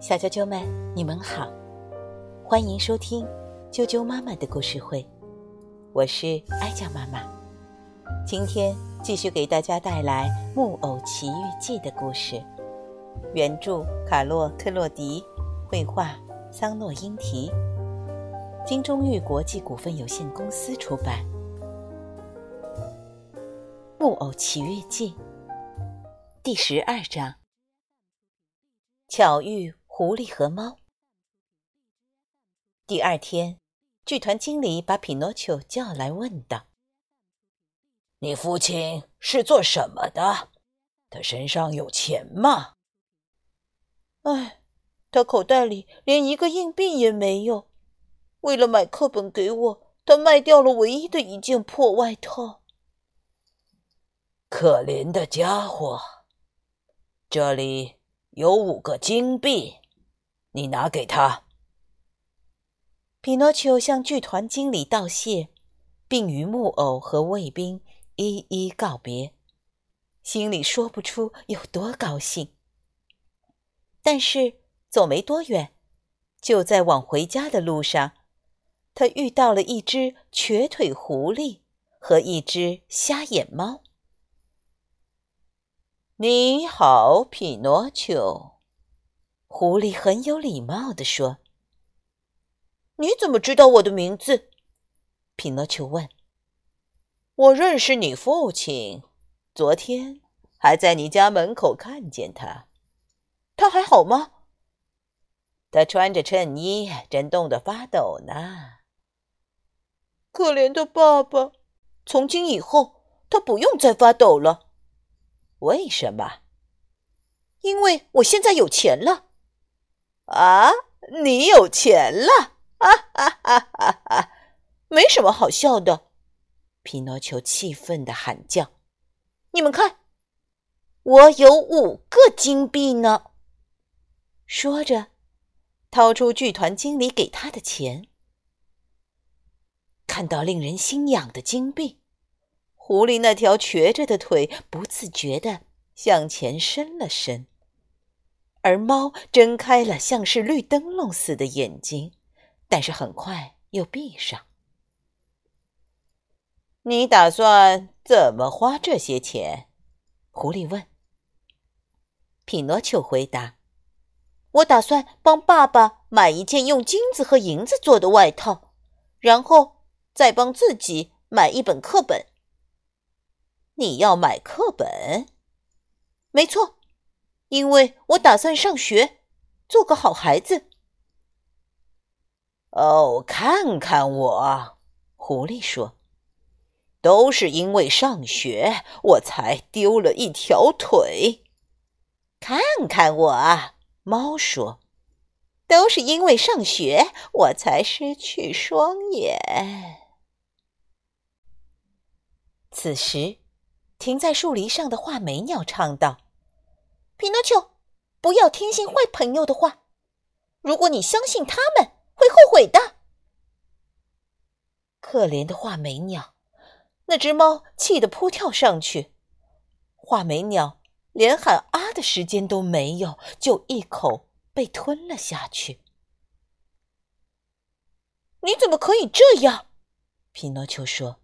小啾啾们，你们好，欢迎收听啾啾妈妈的故事会，我是哀酱妈妈。今天继续给大家带来《木偶奇遇记》的故事，原著卡洛·特洛迪，绘画桑诺英提，金钟玉国际股份有限公司出版。《木偶奇遇记》第十二章。巧遇狐狸和猫。第二天，剧团经理把匹诺丘叫来，问道：“你父亲是做什么的？他身上有钱吗？”“哎，他口袋里连一个硬币也没有。为了买课本给我，他卖掉了唯一的一件破外套。”“可怜的家伙，这里。”有五个金币，你拿给他。匹诺丘向剧团经理道谢，并与木偶和卫兵一一告别，心里说不出有多高兴。但是走没多远，就在往回家的路上，他遇到了一只瘸腿狐狸和一只瞎眼猫。你好，匹诺丘。狐狸很有礼貌地说：“你怎么知道我的名字？”匹诺丘问。“我认识你父亲，昨天还在你家门口看见他。他还好吗？”“他穿着衬衣，正冻得发抖呢。”“可怜的爸爸，从今以后他不用再发抖了。”为什么？因为我现在有钱了。啊，你有钱了？哈哈哈哈哈！没什么好笑的。皮诺丘气愤的喊叫：“你们看，我有五个金币呢！”说着，掏出剧团经理给他的钱。看到令人心痒的金币。狐狸那条瘸着的腿不自觉地向前伸了伸，而猫睁开了像是绿灯笼似的眼睛，但是很快又闭上。你打算怎么花这些钱？狐狸问。匹诺丘回答：“我打算帮爸爸买一件用金子和银子做的外套，然后再帮自己买一本课本。”你要买课本？没错，因为我打算上学，做个好孩子。哦，看看我，狐狸说：“都是因为上学，我才丢了一条腿。”看看我，猫说：“都是因为上学，我才失去双眼。”此时。停在树篱上的画眉鸟唱道：“匹诺丘，不要听信坏朋友的话。如果你相信他们，会后悔的。”可怜的画眉鸟，那只猫气得扑跳上去。画眉鸟连喊啊的时间都没有，就一口被吞了下去。你怎么可以这样？匹诺丘说。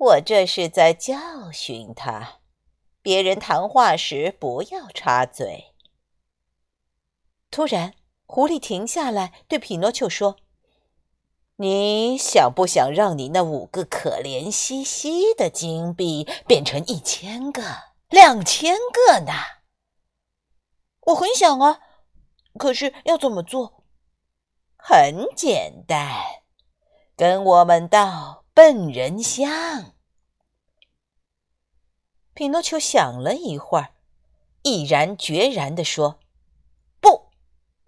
我这是在教训他，别人谈话时不要插嘴。突然，狐狸停下来，对匹诺丘说：“你想不想让你那五个可怜兮兮的金币变成一千个、两千个呢？”“我很想啊，可是要怎么做？”“很简单，跟我们到。”笨人乡。匹诺丘想了一会儿，毅然决然地说：“不，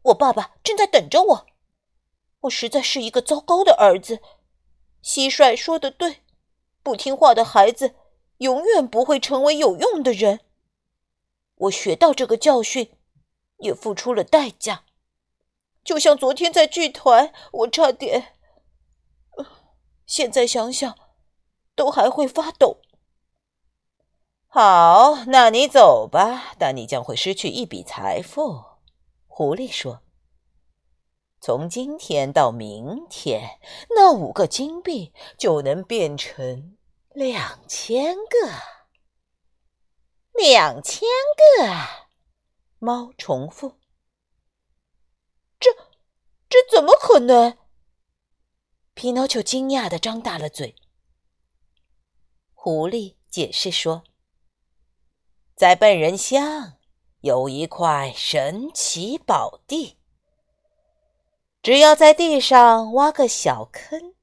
我爸爸正在等着我。我实在是一个糟糕的儿子。蟋蟀说的对，不听话的孩子永远不会成为有用的人。我学到这个教训，也付出了代价。就像昨天在剧团，我差点……”现在想想，都还会发抖。好，那你走吧，但你将会失去一笔财富。”狐狸说：“从今天到明天，那五个金币就能变成两千个。”两千个，猫重复。这，这怎么可能？皮诺丘惊讶地张大了嘴。狐狸解释说：“在笨人乡有一块神奇宝地，只要在地上挖个小坑，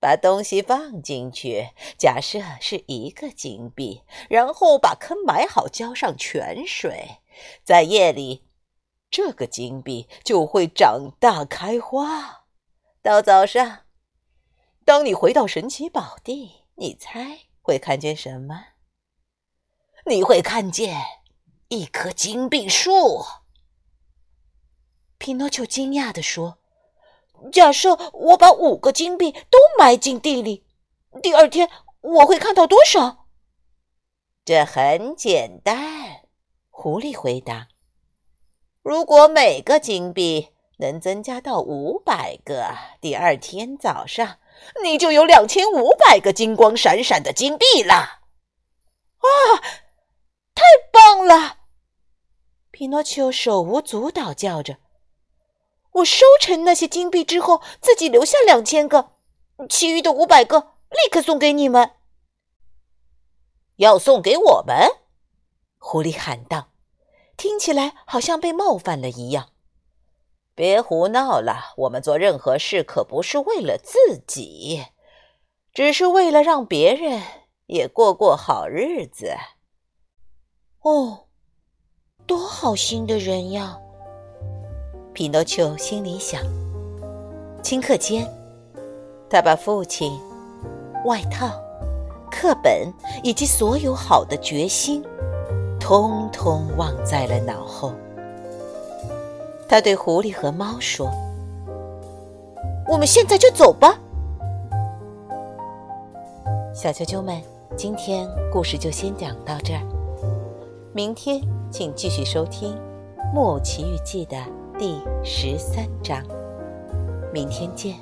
把东西放进去，假设是一个金币，然后把坑埋好，浇上泉水，在夜里，这个金币就会长大开花。到早上，当你回到神奇宝地，你猜？”会看见什么？你会看见一棵金币树。皮诺丘惊讶地说：“假设我把五个金币都埋进地里，第二天我会看到多少？”这很简单，狐狸回答：“如果每个金币能增加到五百个，第二天早上。”你就有两千五百个金光闪闪的金币了！啊，太棒了！皮诺丘手舞足蹈叫着：“我收成那些金币之后，自己留下两千个，其余的五百个立刻送给你们。”要送给我们？狐狸喊道，听起来好像被冒犯了一样。别胡闹了！我们做任何事可不是为了自己，只是为了让别人也过过好日子。哦，多好心的人呀！匹诺丘心里想。顷刻间，他把父亲、外套、课本以及所有好的决心，通通忘在了脑后。他对狐狸和猫说：“我们现在就走吧。”小啾啾们，今天故事就先讲到这儿。明天请继续收听《木偶奇遇记》的第十三章。明天见。